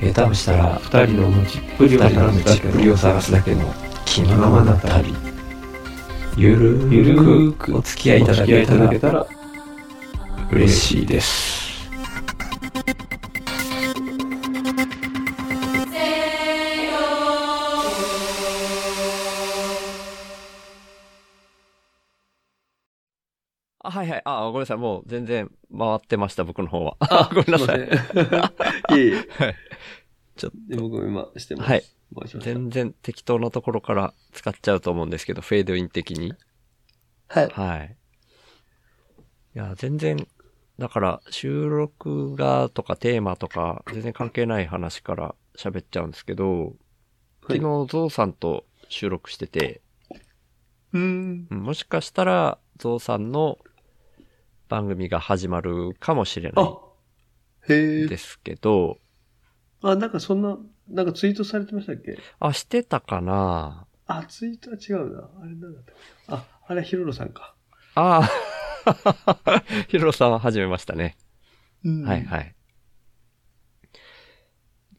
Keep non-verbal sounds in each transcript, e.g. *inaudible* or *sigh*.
下手をしたら2人の持ちっぷりを二人の探すだけ道っぷりを探すだけの気のままな旅。ゆるゆるくお付き合いいただきいただけたら嬉しいです。はいはい。あ、ごめんなさい。もう全然回ってました、僕の方は。あ、*laughs* ごめんなさい。い。いえいえ。はい。で僕も今してます。はい。全然適当なところから使っちゃうと思うんですけど、フェードイン的に。はい。はい。いや、全然、だから、収録がとかテーマとか、全然関係ない話から喋っちゃうんですけど、昨日、ゾウさんと収録してて、うん。うんもしかしたら、ゾウさんの番組が始まるかもしれなあ、へですけど、あ、なんかそんな、なんかツイートされてましたっけ？あ、してたかなあ、ツイートは違うな。あれなんだったあ、あれはヒロロさんか。ああ、*laughs* ヒロさんは始めましたね。うんはいはい。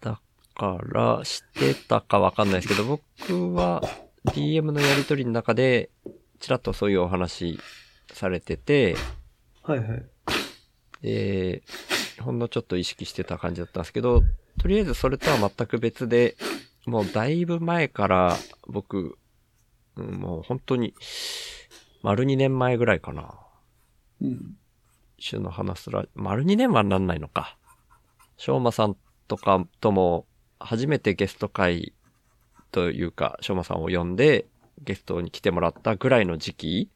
だから、してたかわかんないですけど、僕は *laughs* DM のやりとりの中で、ちらっとそういうお話されてて、はいはい。で、ほんのちょっと意識してた感じだったんですけど、とりあえずそれとは全く別で、もうだいぶ前から僕、うんもう本当に、丸2年前ぐらいかな。うん。週の話すら、丸2年はなんないのか。しょうまさんとかとも、初めてゲスト回というか、しょうまさんを呼んで、ゲストに来てもらったぐらいの時期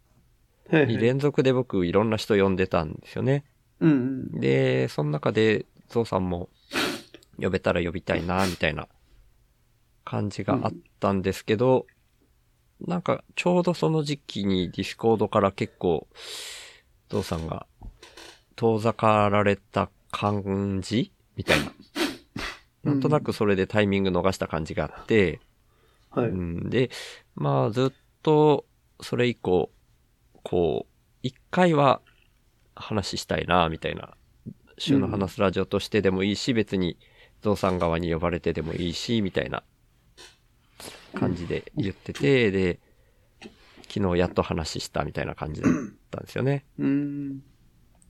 にはいはい。連続で僕いろんな人呼んでたんですよね。うんうん。で、その中で、ゾウさんも呼べたら呼びたいな、みたいな感じがあったんですけど、なんかちょうどその時期にディスコードから結構、ゾウさんが遠ざかられた感じみたいな。なんとなくそれでタイミング逃した感じがあって、はい。うん、で、まあずっとそれ以降、こう、一回は話したいな、みたいな。週の話すラジオとしてでもいいし、別にゾウさん側に呼ばれてでもいいし、みたいな感じで言ってて、で、昨日やっと話したみたいな感じだったんですよね。うん。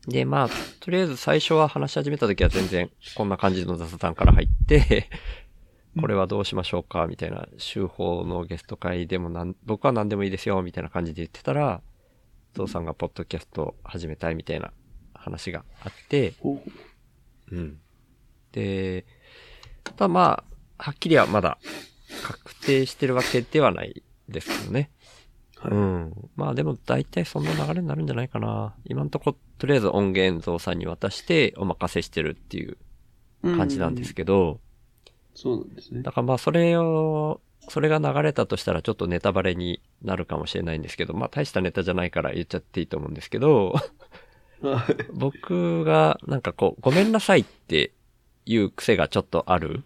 で、まあ、とりあえず最初は話し始めた時は全然こんな感じの雑談から入って、これはどうしましょうかみたいな、週報のゲスト会でもなん、僕は何でもいいですよみたいな感じで言ってたら、ゾウさんがポッドキャスト始めたいみたいな話があって、ほううん。で、ただまあ、はっきりはまだ確定してるわけではないですけどね。はいうん。まあでも大体そんな流れになるんじゃないかな。今んとこ、とりあえず音源ゾウさんに渡してお任せしてるっていう感じなんですけど、そうなんですねだ。からまあそれを、それが流れたとしたらちょっとネタバレになるかもしれないんですけど、まあ大したネタじゃないから言っちゃっていいと思うんですけど、は *laughs* い僕がなんかこう、ごめんなさいっていう癖がちょっとある？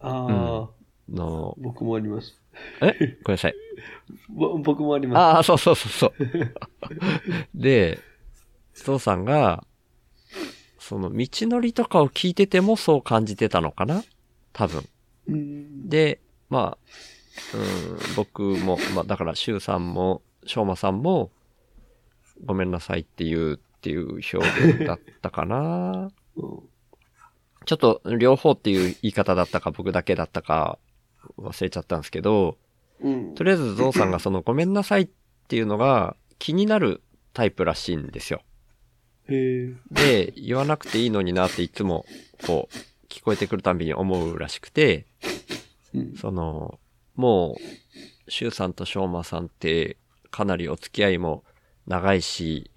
ああ、の、僕もあります。え？ごめんなさい。*laughs* ぼ僕もあります。ああ、そうそうそうそう。*laughs* で、ゾウさんが、その道のりとかを聞いててもそう感じてたのかな？多分。うん。で、まあ、うん、僕も、まあだから、シュウさんも、ショウマさんも、ごめんなさいっていう、っていう表現だったかなうんちょっと、両方っていう言い方だったか、僕だけだったか、忘れちゃったんですけど、うん。とりあえずゾウさんがそのごめんなさいっていうのが気になるタイプらしいんですよ。で、言わなくていいのになっていつも、こう、聞こえてくるたびに思うらしくて、うん。その、もう、シュウさんとショウマさんって、かなりお付き合いも長いし、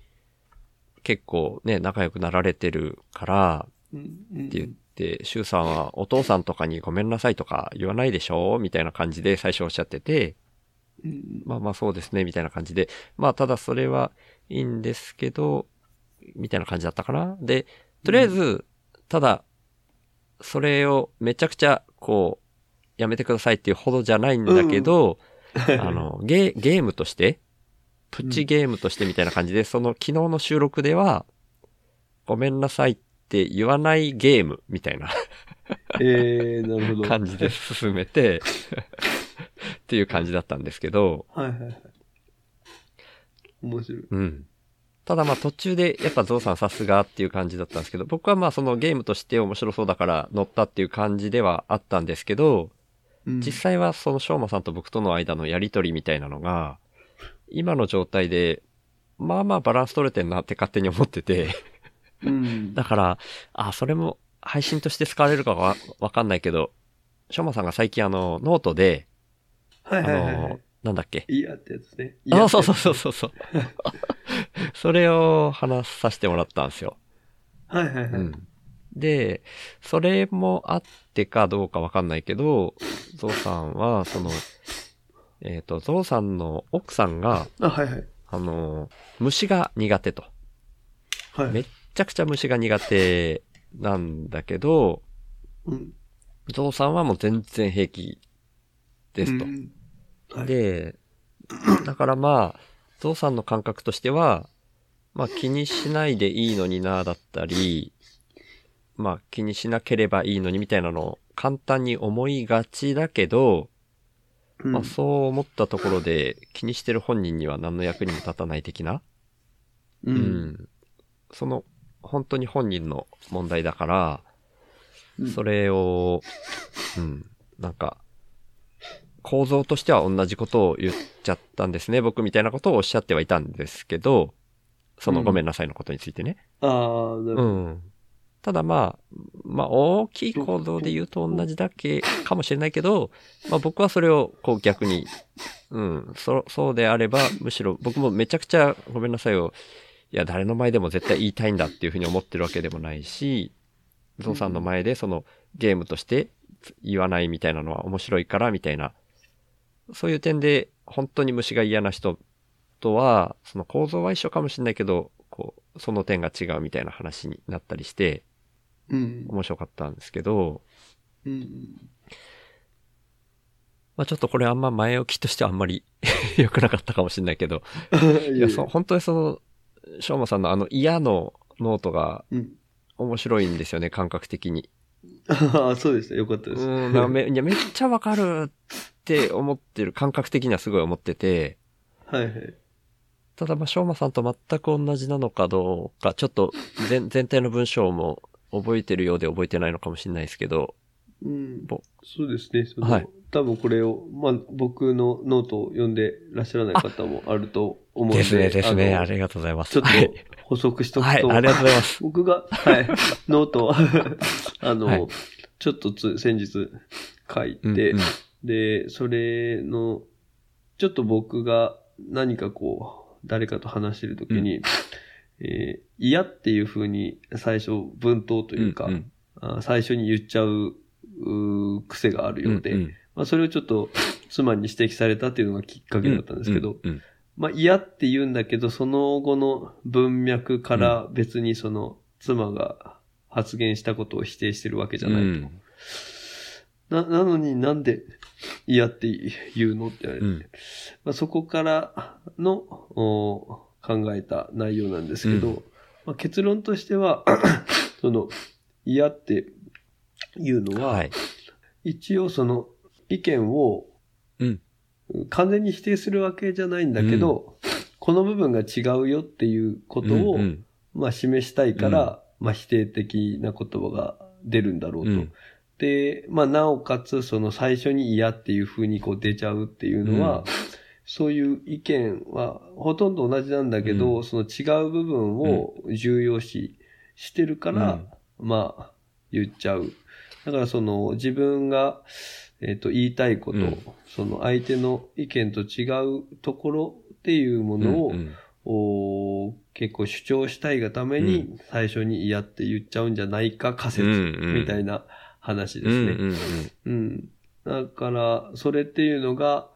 結構ね、仲良くなられてるから、って言ってて、シュウさんはお父さんとかにごめんなさいとか言わないでしょみたいな感じで最初おっしゃってて、うんまあまあそうですね、みたいな感じで。まあただそれはいいんですけど、みたいな感じだったかな。で、とりあえず、ただ、それをめちゃくちゃ、こう、やめてくださいっていうほどじゃないんだけど、*laughs* あの、ゲゲームとして、プチゲームとしてみたいな感じで、その昨日の収録では、ごめんなさいって言わないゲームみたいなえー、なるほど。感じで進めて、っていう感じだったんですけど、はいはいはい。面白い。うん。ただまあ途中でやっぱゾウさんさすがっていう感じだったんですけど、僕はまあそのゲームとして面白そうだから乗ったっていう感じではあったんですけど、うん実際はその翔馬さんと僕との間のやりとりみたいなのが、今の状態で、まあまあバランス取れてんなって勝手に思ってて、うん。だから、あ、それも配信として使われるかわわかんないけど、翔馬さんが最近あの、ノートで、あはいはいはいはのい。、なんだっけ？いいやってやつね。あ、そうそうう。そうそうそう。*laughs* それを話させてもらったんですよ。はいはいはい。うん。で、それもあってかどうかわかんないけど、ゾウさんは、その、えっ、と、ゾウさんの奥さんが、あ、はいはい。あの、虫が苦手と。はい。めっちゃくちゃ虫が苦手なんだけど、うん。ゾウさんはもう全然平気ですと。うんはい、で、だからまあ、ゾウさんの感覚としては、まあ気にしないでいいのになだったり、まあ気にしなければいいのにみたいなのを簡単に思いがちだけど、うん、まあそう思ったところで気にしてる本人には何の役にも立たない的な、う。うんん。その本当に本人の問題だから、うんそれを、うん、なんか、構造としては同じことを言っちゃったんですね。僕みたいなことをおっしゃってはいたんですけど、そのうんごめんなさいのことについてね。ああ、なるほうど。ん。ただまあ、まあ大きい構造で言うと同じだけかもしれないけど、まあ僕はそれをこう逆に、うん、そ、そうであれば、むしろ僕もめちゃくちゃごめんなさいを、いや誰の前でも絶対言いたいんだっていうふうに思ってるわけでもないし、ゾウさんの前でそのゲームとして言わないみたいなのは面白いからみたいな、そういう点で本当に虫が嫌な人とは、その構造は一緒かもしれないけど、こう、その点が違うみたいな話になったりして、面白かったんですけど、うん。まあちょっとこれあんま前置きとしてはあんまり *laughs* 良くなかったかもしれないけど、*laughs* いいや、そう、本当にその、しょうまさんのあの嫌のノートがうん。面白いんですよね、感覚的に。あ *laughs* あ、そうでした。よかったです。うん、め、いや、めっちゃわかるって思ってる、感覚的にはすごい思ってて、はいはい。ただまあ、しょうまさんと全く同じなのかどうか、ちょっと全全体の文章も覚えてるようで覚えてないのかもしれないですけど、うんぼ。そうですね。そのはい多分これを、まあ、僕のノートを読んでらっしゃらない方もあると思うので。ですね、ですね、のありがとうございます。ちょっとはい、補足しとくはい、と、ありがとうございます。僕が、はい、*laughs* ノートを *laughs* あの、はいちょっとつ先日書いて、うんうんで、それの、ちょっと僕が何かこう、誰かと話してるときに、えー嫌っていう風に最初文頭というか、んん。あ最初に言っちゃう癖があるようで、んん。まあ、それをちょっと妻に指摘されたっていうのがきっかけだったんですけど、うんうん。まあ嫌って言うんだけど、その後の文脈から別にその妻が発言したことを否定してるわけじゃないと。うん。な、なのになんで嫌って言うのって言われて、うん。まあ、そこからのお考えた内容なんですけど、うんまあ、結論としては、*coughs* その嫌っていうのは、はい。一応その意見をうん。完全に否定するわけじゃないんだけど、この部分が違うよっていうことを、うんうんまあ示したいから、まあ否定的な言葉が出るんだろうと。うんで、まあなおかつその最初に嫌っていう風にこう出ちゃうっていうのは、うんそういう意見はほとんど同じなんだけど、うその違う部分を重要視してるから、まあ言っちゃう。だからその自分が、えっ、と言いたいこと、うんその相手の意見と違うところっていうものを、うんお結構主張したいがために最初に嫌って言っちゃうんじゃないか仮説うんうんみたいな話ですね。うんうんうん。うん。だから、それっていうのが、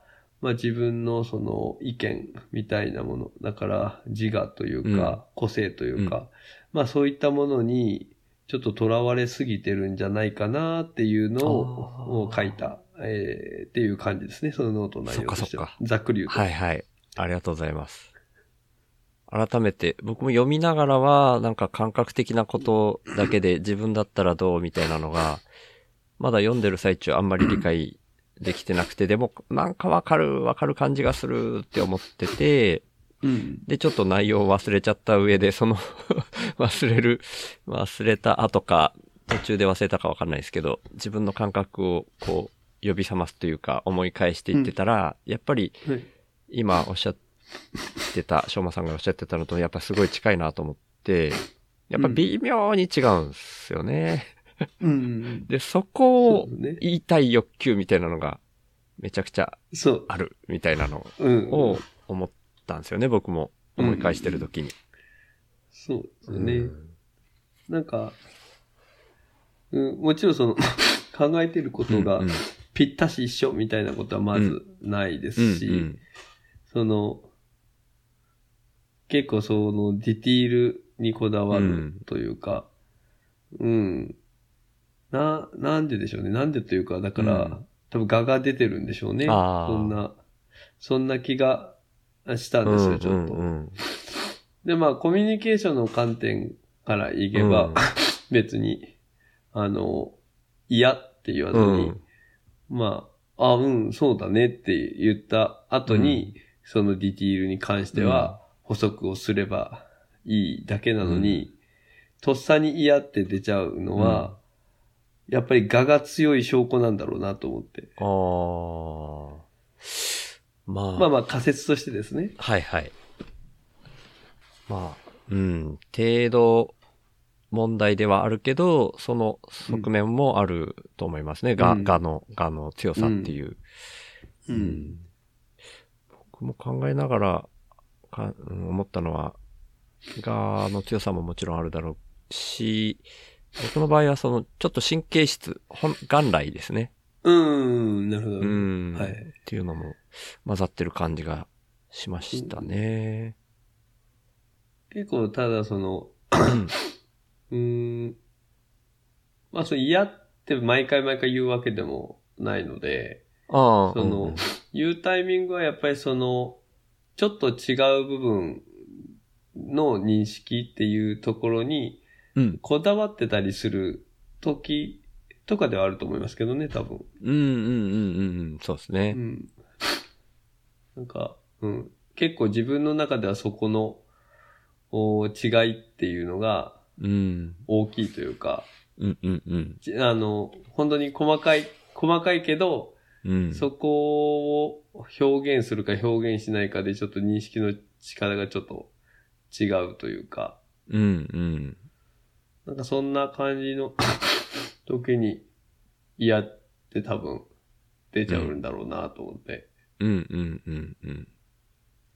まあ自分のその意見みたいなもの。だから自我というか、個性というか、まあそういったものにちょっと囚われすぎてるんじゃないかなっていうのを書いた、えーっていう感じですね。そのノート内容として。ざっくり言うと。はいはい。ありがとうございます。改めて、僕も読みながらは、なんか感覚的なことだけで自分だったらどうみたいなのが、まだ読んでる最中あんまり理解できてなくて、でもなんかわかる、わかる感じがするって思ってて、うん。で、ちょっと内容を忘れちゃった上で、その *laughs* 忘れる、忘れた後か、途中で忘れたかわかんないですけど、自分の感覚をこう、呼び覚ますというか、思い返していってたら、やっぱり、はい今おっしゃってた、しょうまさんがおっしゃってたのと、やっぱすごい近いなと思って、やっぱ微妙に違うんですよね。うん。*laughs* で、そこを言いたい欲求みたいなのが、めちゃくちゃ。ある、みたいなのうん。を思ったんですよね、僕も。思い返してる時に。そうですよね。うんなんか、うん、もちろんその、*laughs* 考えてることがぴったし一緒みたいなことはまずないですし、その、結構そのディティールにこだわるというか、うん、な、なんででしょうね。なんでというか、だから、うん。多分画が出てるんでしょうね。そんな、そんな気がしたんですよ、ちょっと。うんうん。で、まあ、コミュニケーションの観点から言えば、うん。*laughs* 別に、あの、嫌って言わずに、うん。まあ、あ、うん、そうだねって言った後に、そのディティールに関しては補足をすればいいだけなのに、とっさに嫌って出ちゃうのは、やっぱり我が強い証拠なんだろうなと思って。あーまあ、まあまあ仮説としてですね。はいはい。まあ、うん、程度問題ではあるけど、その側面もあると思いますね。が、うんがの、がの強さっていう。うん。僕も考えながら、かうん思ったのは、がの強さももちろんあるだろうし、僕の場合はその、ちょっと神経質、本、元来ですね。うん、なるほど。うん。はいっていうのも混ざってる感じがしましたね。結構、ただその、*coughs* うーん、まあ、それ嫌って毎回毎回言うわけでもないので、ああ。その、言うタイミングはやっぱりその、ちょっと違う部分の認識っていうところにうん。こだわってたりする時とかではあると思いますけどね、多分。うんうんうんうんうん。そうですうね。ん。なんか、うん。結構自分の中ではそこのお違いっていうのがうん。大きいというか、うんうんうん。じあの、本当に細かい、細かいけど、うん。そこを表現するか表現しないかでちょっと認識の仕方がちょっと違うというか、うんうん。なんかそんな感じの *laughs* 時に嫌って多分出ちゃうんだろうなと思って。うんうんうんうん。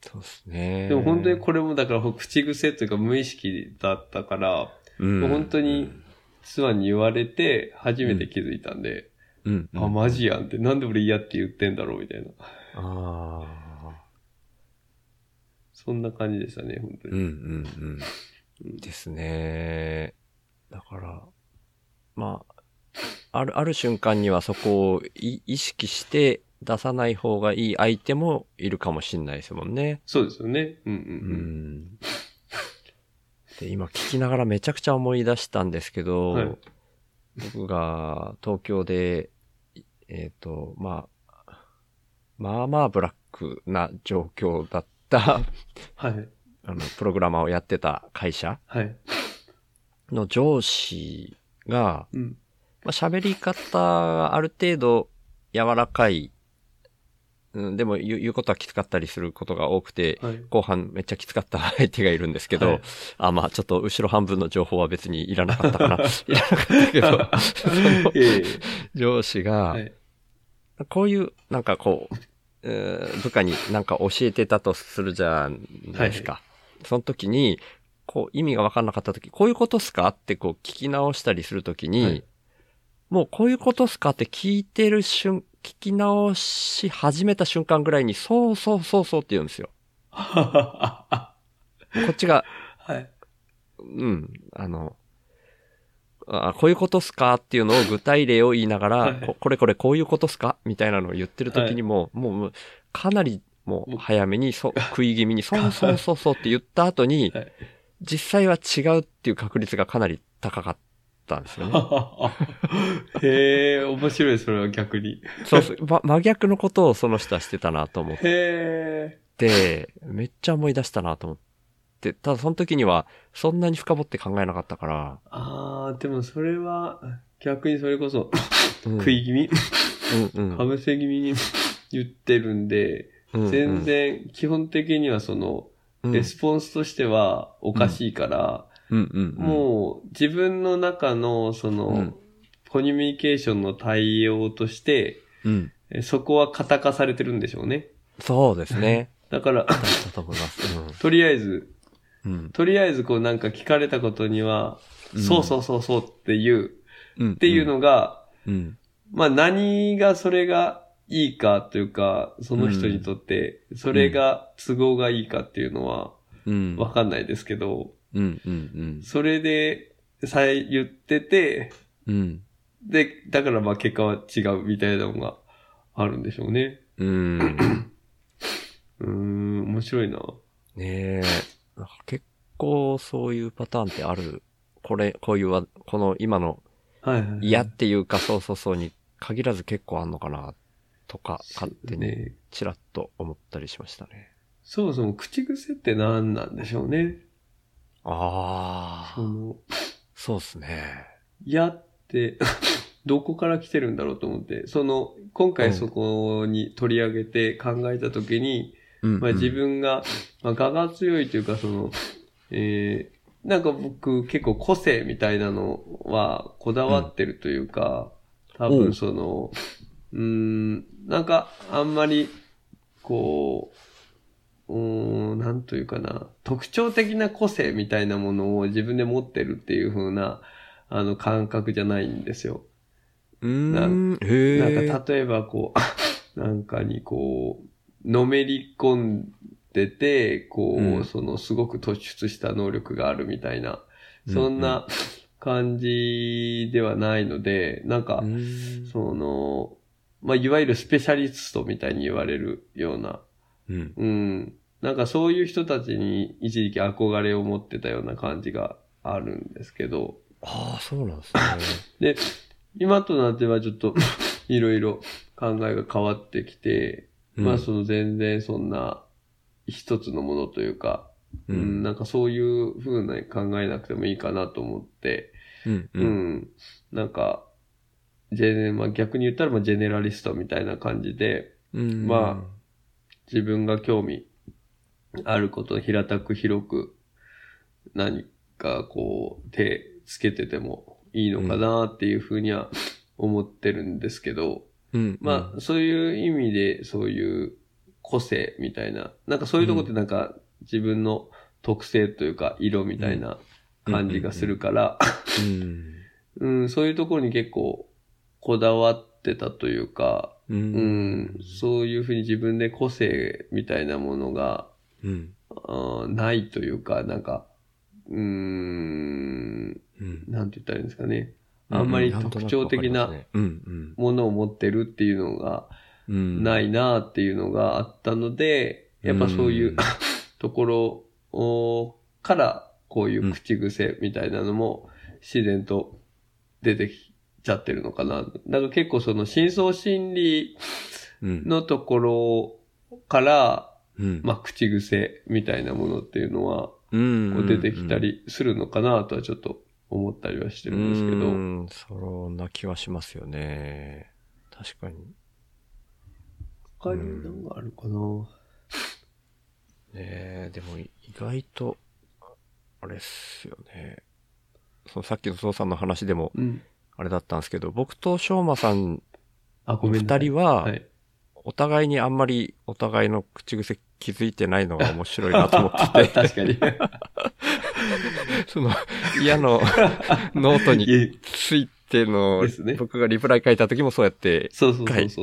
そうですね。でも本当にこれもだから口癖というか無意識だったから、うん、もう本当に妻に言われて初めて気づいたんで、うん、うん。あ、マジやんって、なんで俺嫌って言ってんだろうみたいな。ああ。そんな感じでしたね、本当に。うんうんうん。ですね。だから、まあ、ある、ある瞬間にはそこをい意識して出さない方がいい相手もいるかもしんないですもんね。そうですよね。うんううんん。で、今聞きながらめちゃくちゃ思い出したんですけど、はい僕が東京で、えっ、と、まあ、まあまあブラックな状況だった、うん。はい。あの、プログラマーをやってた会社はい。の上司が、うん。まあ、喋り方がある程度柔らかい、うん、でも言う言うことはきつかったりすることが多くて、はい。後半めっちゃきつかった相手がいるんですけど、はいあ、まあちょっと後ろ半分の情報は別にいらなかったかな。*laughs* いらなかったけど、*laughs* 上司がは、い。こういう、なんかこう、えー部下になんか教えてたとするじゃないですか。その時に、こう意味が分かんなかった時、こういうことっすか？ってこう聞き直したりする時に、はい。もうこういうことっすか？って聞いてる瞬、聞き直し始めた瞬間ぐらいに、そうそうそうそうって言うんですよ。は *laughs* こっちが、い。うん、あの、あこういうことっすか？っていうのを具体例を言いながら、はい。ここれこれこういうことっすか？みたいなのを言ってる時にも、もうもう、かなりもう早めに、そ *laughs* 食い気味に、そうそうそうそうって言った後に、はい実際は違うっていう確率がかなり高かったんですよね。*laughs* へえ、面白い、それは逆に。そうそう、ま、真逆のことをその人はしてたなと思っへえ。て、めっちゃ思い出したなと思って、ただその時にはそんなに深掘って考えなかったから、ああ、でもそれは、逆にそれこそ、うん。食い気味、うんうん。かぶせ気味に言ってるんで、うんうん。全然、基本的にはその、うんレスポンスとしてはおかしいから、もう自分の中のその、うんコミュニケーションの対応として、うん。えそこは型化されてるんでしょうね。そうですね。*laughs* だから、*laughs* とりあえず。とりあえずこうなんか聞かれたことには、うんそうそうそうそうっていう、うん。っていうのが、うん。まあ何がそれがいいかというか、その人にとって、それが都合がいいかっていうのはうん。わかんないですけど、うん。うん。それでさえ言ってて、うん。で、だからまあ結果は違うみたいなのがあるんでしょうね。うん。うーん、面白いな。ねえ。結構そういうパターンってある？これ、こういうわ、この今のはいはい、はい。嫌っていうかそうそうそうに限らず結構あんのかな、とか、勝手にね。ちらっと思ったりしましたね。そもそも口癖って何なんでしょうね。ああ、その、そうっすね。嫌って、*laughs* どこから来てるんだろうと思って、その、今回そこに取り上げて考えたときに、うん、まあ自分が、まあ我が強いというかその、えー、なんか僕結構個性みたいなのはこだわってるというか、多おう分その、うーん、なんかあんまり、こう、うーん、なんというかな、特徴的な個性みたいなものを自分で持ってるっていう風な、あの感覚じゃないんですよ。うーん。なんか例えばこう、*laughs* なんかにこう、のめり込んでて、こう、うん。そのすごく突出した能力があるみたいな、うんそんな感じではないので、なんかその、まあ、いわゆるスペシャリストみたいに言われるような、うん。うん。なんかそういう人たちに一時期憧れを持ってたような感じがあるんですけど、ああ、そうなんですね。で、今となってはちょっといろいろ考えが変わってきて、まあその全然そんな一つのものというか、ううんん。なんかそういう風な考えなくてもいいかなと思って、うん。う、うんん。なんか、ジェネ、まあ逆に言ったらまあジェネラリストみたいな感じで、うん。ま自分が興味あることを平たく広く何かこう手つけててもいいのかなっていうふうには思ってるんですけど、うん。まあそういう意味でそういう個性みたいな、なんかそういうとこってなんか自分の特性というか色みたいな感じがするから、うん。うん、*laughs* そういうところに結構こだわってたというか、う。うんん、そういうふうに自分で個性みたいなものが、うん。あーないというか、なんか、うーん、うん。なんて言ったらいいんですかね。あんまり特徴的なうん。ものを持ってるっていうのがうん。。ないいなっていうのがあったので、やっぱそういううん *laughs* ところをから、こういう口癖みたいなのも自然と出てきちゃってるのかな。だから結構その深層心理うん。のところから、うん。まあ、口癖みたいなものっていうのは、出てきたりするのかなとはちょっと思ったりはしてるんですけど。うん、そんな気はしますよね。確かに。他に何があるかな、ねえ、でも意外と、あれっすよね。そのさっきの父さんの話でも、うん。あれだったんですけど、僕と翔馬さん、あ、ごめん。二人は、はい。お互いにあんまりお互いの口癖気づいてないのが *laughs* 面白いなと思ってて、*laughs* 確かに。その嫌の *laughs* ノートについてのですね、僕がリプライ書いた時もそうやって書い。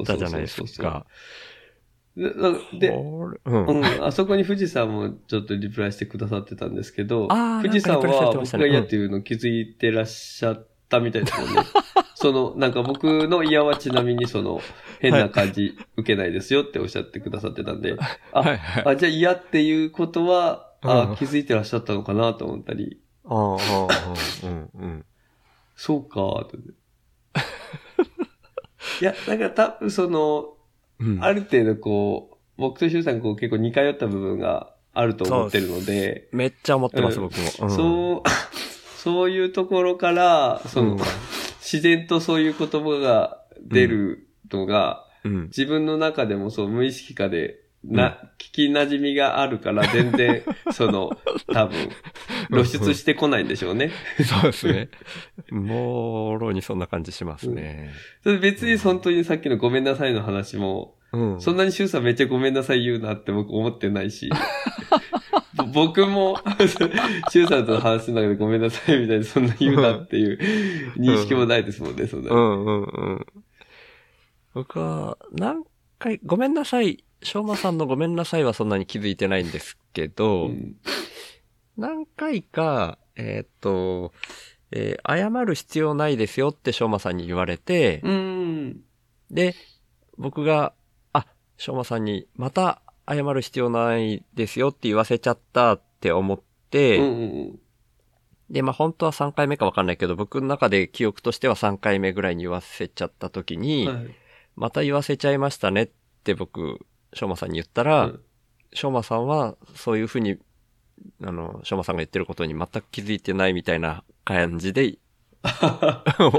たじゃないですか。で。うん。うん、あそこに富士山もちょっとリプライしてくださってたんですけど、富士山は僕が嫌っていうのを気づいてらっしゃったみたいですもんね。*laughs* その、なんか僕の嫌はちなみにその、変な感じ受けないですよっておっしゃってくださってたんで、あ、はいはい。あ、じゃあ嫌っていうことは、うんあ気づいてらっしゃったのかなと思ったり、ああ、ああ、うん、うん。そうか。*laughs* いや、だから多分その、うん。ある程度こう、僕とシュウさんこう結構似通った部分があると思ってるので、めっちゃ思ってます、うん僕も。うんそう、そういうところから、その、うん自然とそういう言葉が出るのが、うん。自分の中でもそう無意識化で、な、聞き馴染みがあるから全然、*laughs* その、多分、露出してこないんでしょうね。そうですね。もろにそんな感じしますね。それ別に本当にさっきのごめんなさいの話も、うん。そんなにシュウさんめっちゃごめんなさい言うなって僕思ってないし、ぼ *laughs* *laughs* 僕も、*laughs* シュウさんと話の中でごめんなさいみたいにそんな言うなっていう認識もないですもんね、そんな。うんうんうん。僕は、何回、ごめんなさい。しょうまさんのごめんなさいはそんなに気づいてないんですけど、うん何回か、えーっと、えー謝る必要ないですよってしょうまさんに言われて、うん。で、僕が、あ、しょうまさんに、また謝る必要ないですよって言わせちゃったって思って、うんうんで、まあ本当は3回目かわかんないけど、僕の中で記憶としては3回目ぐらいに言わせちゃった時うに、ん。はい。また言わせちゃいましたねって僕、しょうまさんに言ったら、うんしょうまさんはそういうふうに、あの、しょうまさんが言ってることに全く気づいてないみたいな感じで、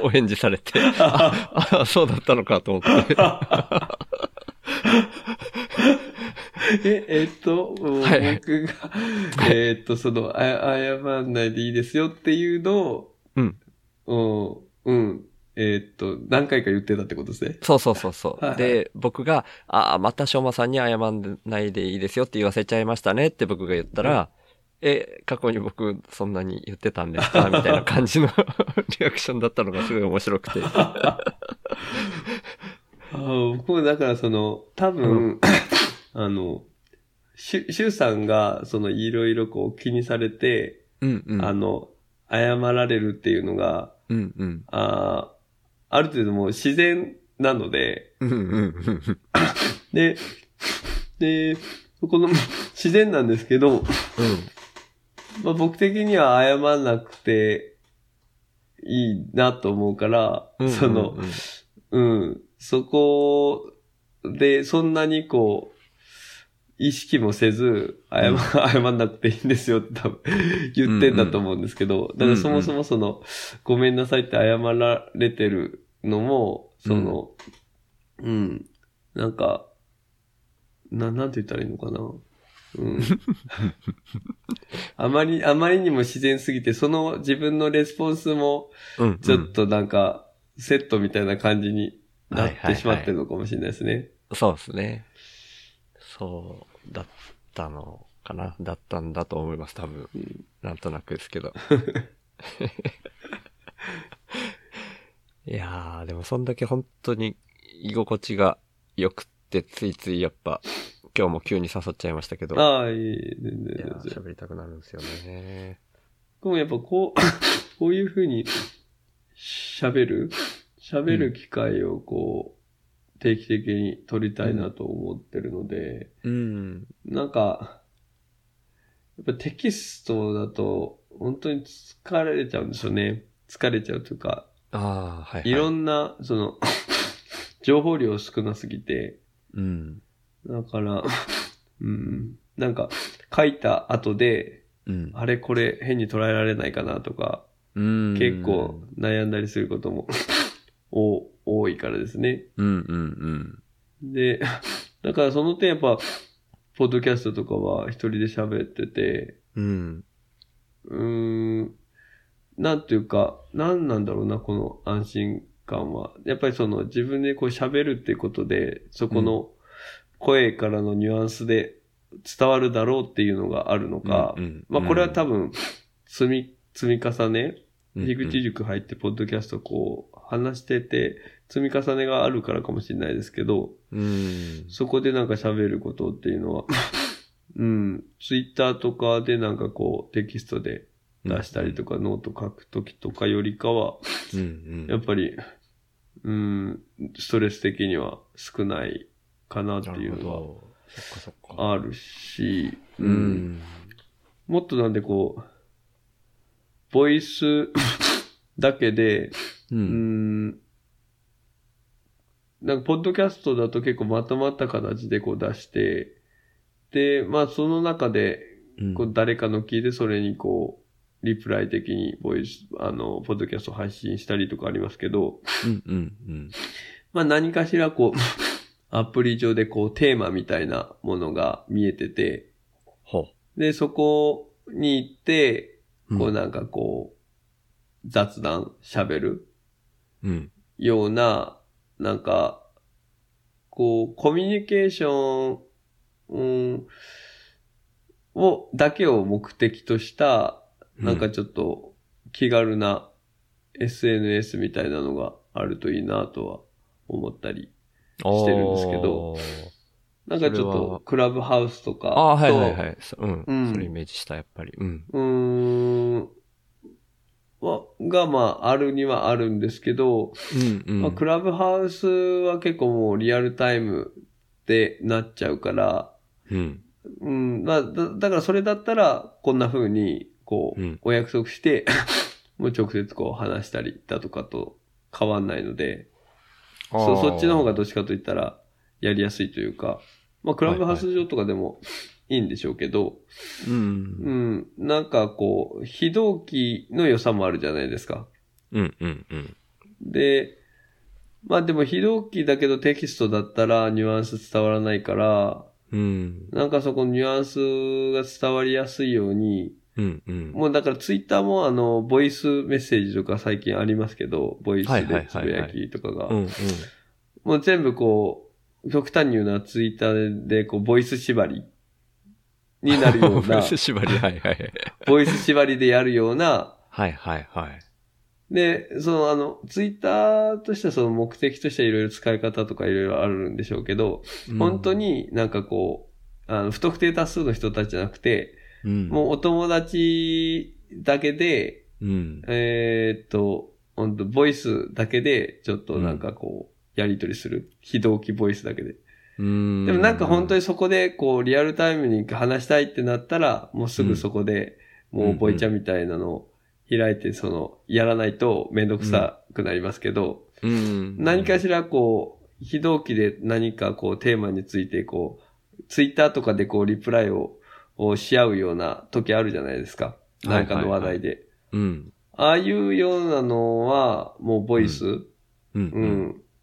お返事されて、*laughs* あ、あそうだったのかと思って。*laughs* *laughs* え、えっと、はい僕が、えっと、その、あ謝んないでいいですよっていうのを、うん。うん、うん。えっと、何回か言ってたってことですね。そうそうそうそう。はいはいで、僕が、ああ、またしょうまさんに謝んないでいいですよって言わせちゃいましたねって僕が言ったら、え、過去に僕そんなに言ってたんですか？*laughs* みたいな感じの *laughs* リアクションだったのがすごい面白くて。あ僕もだからその、多分、あの、シュ、シュウさんが、その、いろいろこう気にされて、うんうん。あの、謝られるっていうのが、うんうん。あーある程度もう自然なので、うんうんうん。で、で、そこの、自然なんですけど、まあ、僕的には謝らなくていいなと思うから、うん。その、うん、そこで、そんなにこう、意識もせず、謝、う *laughs* ん謝んなくていいんですよって多分言ってんだと思うんですけど、だからそもそもその、ごめんなさいって謝られてるのも、その、うん、なんか、な、なんて言ったらいいのかな。うん。*laughs* あまり、あまりにも自然すぎて、その自分のレスポンスも。ちょっとなんか、セットみたいな感じになっはいはいはいてしまってるのかもしれないですね。そうですね。そう、だったのかな。だったんだと思います、多分。うんなんとなくですけど。*laughs* いやー、でもそんだけ本当に居心地が良くって、ついついやっぱ、今日も急に誘っちゃいましたけど。ああ、いい、全然。喋りたくなるんですよね。でもやっぱこう、*laughs* こういうふうに喋る？喋る機会をこう、定期的に取りたいなと思ってるので、うん。なんか、やっぱテキストだと本当に疲れちゃうんですよね。疲れちゃうというか、ああ、はい、はい。いろんな、その、*coughs* 情報量少なすぎて、うん。だから、うん、なんか、書いた後で、うん。あれこれ変に捉えられないかなとか、うん。結構悩んだりすることも *laughs* お多いからですね。うんうんうん。で、*laughs* だからその点やっぱ、ポッドキャストとかは一人で喋ってて、うん。うーん、なんていうか、なんなんだろうな、この安心感は。やっぱりその自分でこう喋るってことで、そこの、声からのニュアンスで伝わるだろうっていうのがあるのか、うんうんまあこれは多分、積み、積み重ね、うん樋口塾入ってポッドキャストこう話してて、積み重ねがあるからかもしれないですけど、うん。そこでなんか喋ることっていうのは、*laughs* うん、ツイッターとかでなんかこうテキストで出したりとか、ノート書くときとかよりかは、うんうん。やっぱり、うん、ストレス的には少ないかなっていうのは。あるし、ううんん。もっとなんでこう、ボイスだけで、う。うんん、なんか、ポッドキャストだと結構まとまった形でこう出して、で、まあその中で、うんこう誰かの聞いてそれにこう、リプライ的にボイス、あの、ポッドキャスト配信したりとかありますけど、うんうんうん。まあ何かしらこう、*laughs* アプリ上でこうテーマみたいなものが見えてて、ほで、そこに行って、う。こうなんかこう、雑談喋るうん。ような、なんか、こう、コミュニケーション、うん、を、だけを目的とした、なんかちょっと気軽な SNS みたいなのがあるといいなとは思ったり。してるんですけど。なんかちょっとクラブハウスとかと。ああ、はいはいはい。そうん。うんそれイメージした、やっぱり。うん。うーん。は、が、まあ、あるにはあるんですけど、うんうん。まあ、クラブハウスは結構もうリアルタイムでなっちゃうから、うん。うん、まあ、だだからそれだったら、こんな風に、こう、うんお約束して、*laughs* もう直接こう話したりだとかと変わんないので、そそっちの方がどっちかと言ったらやりやすいというか、まあ、クラブハウス上とかでもいいんでしょうけど、う。うんん、なんかこう、非同期の良さもあるじゃないですか。うんうんうん。で、まあでも非同期だけどテキストだったらニュアンス伝わらないから、うん。なんかそこのニュアンスが伝わりやすいように、うんうん。もうだからツイッターもあの、ボイスメッセージとか最近ありますけど、ボイスでつぶやきとかがう。んうん。もう全部こう、極端に言うのはツイッターでこう、ボイス縛りになるような、*laughs* 縛り、はいはい。ボイス縛りでやるような、はいはいはい。で、そのあの、ツイッターとしてはその目的としてはいろいろ使い方とかいろいろあるんでしょうけど、本当になんかこう、あの、不特定多数の人たちじゃなくて、うん、もうお友達だけで、うん。えーっと、本当ボイスだけで、ちょっとなんかこう、やりとりする。非同期ボイスだけで。うん。でもなんか本当に、にそこで、こう、リアルタイムに話したいってなったら、もうすぐそこで、もう、ボイチャみたいなのを開いて、その、やらないとめんどくさくなりますけど、うん。何かしらこう、非同期で何かこう、テーマについて、こう、ツイッターとかでこう、リプライを、をし合うような時あるじゃないですか。なんかの話題で。うん。ああいうようなのは、もうボイス？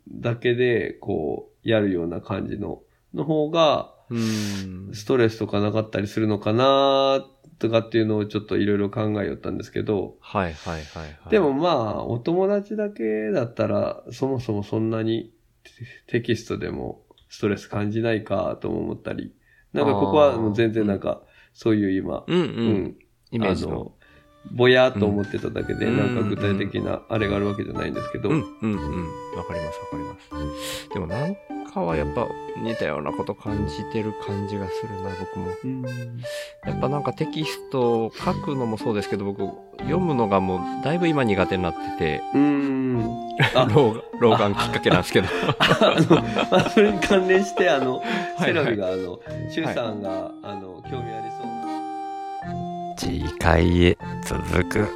だけで、こう、やるような感じの、の方が、うん。ストレスとかなかったりするのかなとかっていうのをちょっといろいろ考えよったんですけど、はいはいはいはい。でも、まあ、お友達だけだったら、そもそもそんなにテテキストでもストレス感じないかとも思ったり、なんかここはもう全然なんか、そういう今、うんう。うんイメージの。あの、ぼやっと思ってただけで、うんなんか具体的なあれがあるわけじゃないんですけど、うんうんうん。わかりますわかります。でもなんかはやっぱ似たようなこと感じてる感じがするな、僕も。うんやっぱなんかテキストを書くのもそうですけど、僕、読むのがもうだいぶ今苦手になってて、うーん。あ、*laughs* 老老眼きっかけなんですけど。あの、まあ、それに関連して、あの、はいセラビが、あの、シュウさんが、あの、興味ありそうな。次回へ続く。